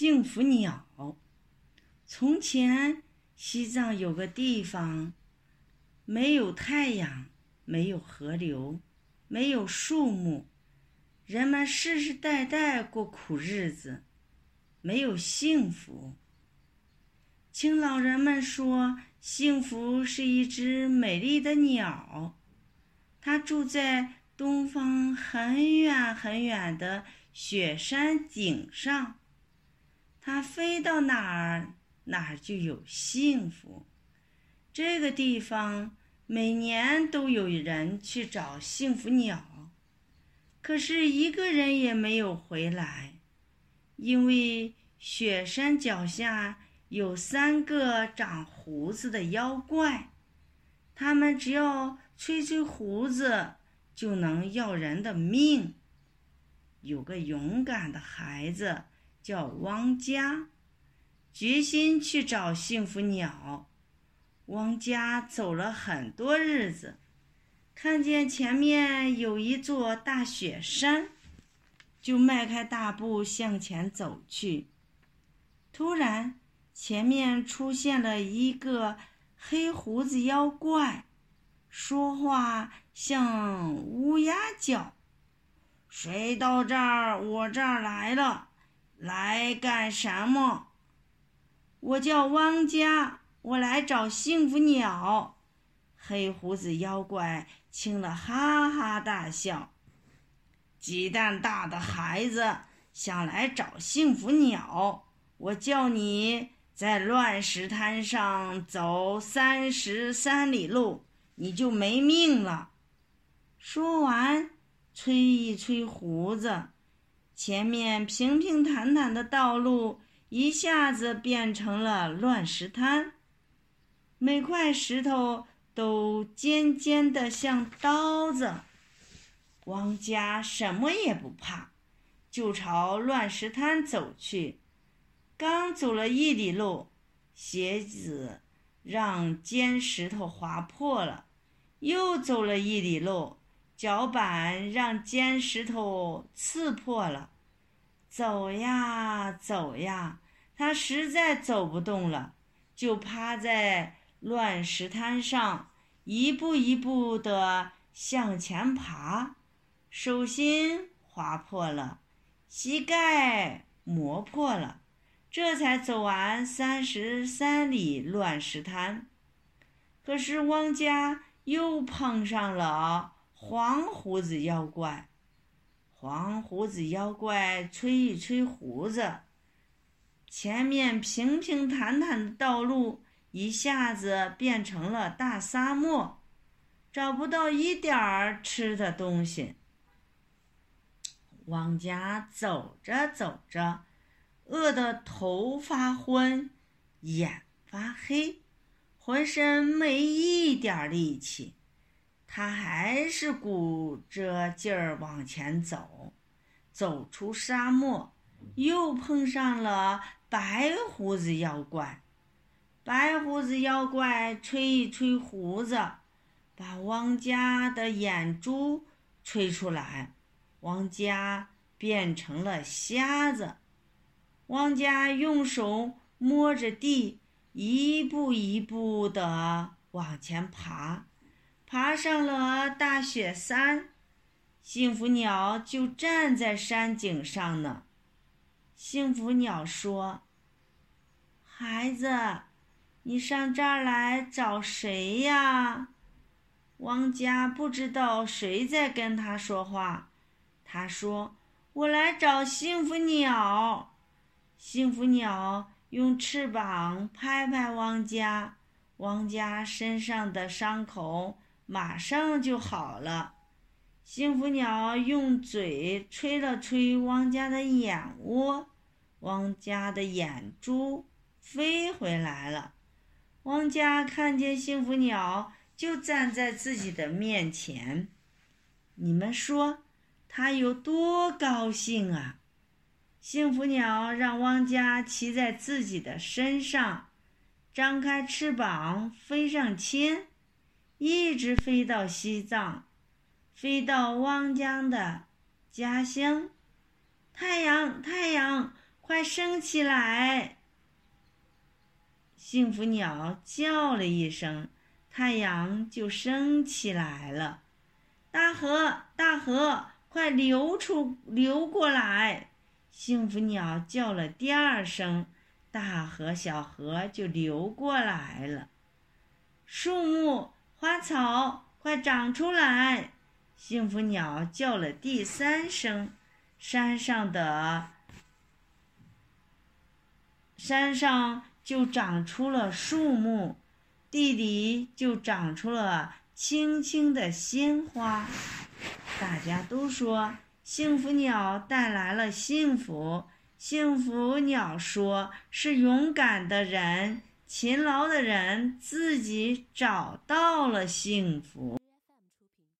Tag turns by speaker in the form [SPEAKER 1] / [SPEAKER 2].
[SPEAKER 1] 幸福鸟。从前，西藏有个地方，没有太阳，没有河流，没有树木，人们世世代代过苦日子，没有幸福。听老人们说，幸福是一只美丽的鸟，它住在东方很远很远的雪山顶上。它飞到哪儿？哪儿就有幸福。这个地方每年都有人去找幸福鸟，可是一个人也没有回来，因为雪山脚下有三个长胡子的妖怪，他们只要吹吹胡子就能要人的命。有个勇敢的孩子叫汪家。决心去找幸福鸟。汪家走了很多日子，看见前面有一座大雪山，就迈开大步向前走去。突然，前面出现了一个黑胡子妖怪，说话像乌鸦叫：“谁到这儿？我这儿来了，来干什么？”我叫汪家，我来找幸福鸟。黑胡子妖怪听了，哈哈大笑。鸡蛋大的孩子想来找幸福鸟，我叫你在乱石滩上走三十三里路，你就没命了。说完，吹一吹胡子，前面平平坦坦的道路。一下子变成了乱石滩，每块石头都尖尖的像刀子。汪家什么也不怕，就朝乱石滩走去。刚走了一里路，鞋子让尖石头划破了；又走了一里路，脚板让尖石头刺破了。走呀走呀，他实在走不动了，就趴在乱石滩上，一步一步地向前爬。手心划破了，膝盖磨破了，这才走完三十三里乱石滩。可是汪家又碰上了黄胡子妖怪。黄胡子妖怪吹一吹胡子，前面平平坦坦的道路一下子变成了大沙漠，找不到一点儿吃的东西。往家走着走着，饿得头发昏，眼发黑，浑身没一点力气。他还是鼓着劲儿往前走，走出沙漠，又碰上了白胡子妖怪。白胡子妖怪吹一吹胡子，把汪家的眼珠吹出来，汪家变成了瞎子。汪家用手摸着地，一步一步地往前爬。爬上了大雪山，幸福鸟就站在山顶上呢。幸福鸟说：“孩子，你上这儿来找谁呀？”汪家不知道谁在跟他说话。他说：“我来找幸福鸟。”幸福鸟用翅膀拍拍汪家，汪家身上的伤口。马上就好了。幸福鸟用嘴吹了吹汪家的眼窝，汪家的眼珠飞回来了。汪家看见幸福鸟，就站在自己的面前。你们说他有多高兴啊？幸福鸟让汪家骑在自己的身上，张开翅膀飞上天。一直飞到西藏，飞到汪江的家乡。太阳，太阳，快升起来！”幸福鸟叫了一声，太阳就升起来了。大河，大河，快流出，流过来！幸福鸟叫了第二声，大河、小河就流过来了。树木、花草，快长出来！幸福鸟叫了第三声，山上的山上就长出了树木，地里就长出了。青青的鲜花，大家都说幸福鸟带来了幸福。幸福鸟说：“是勇敢的人、勤劳的人自己找到了幸福。”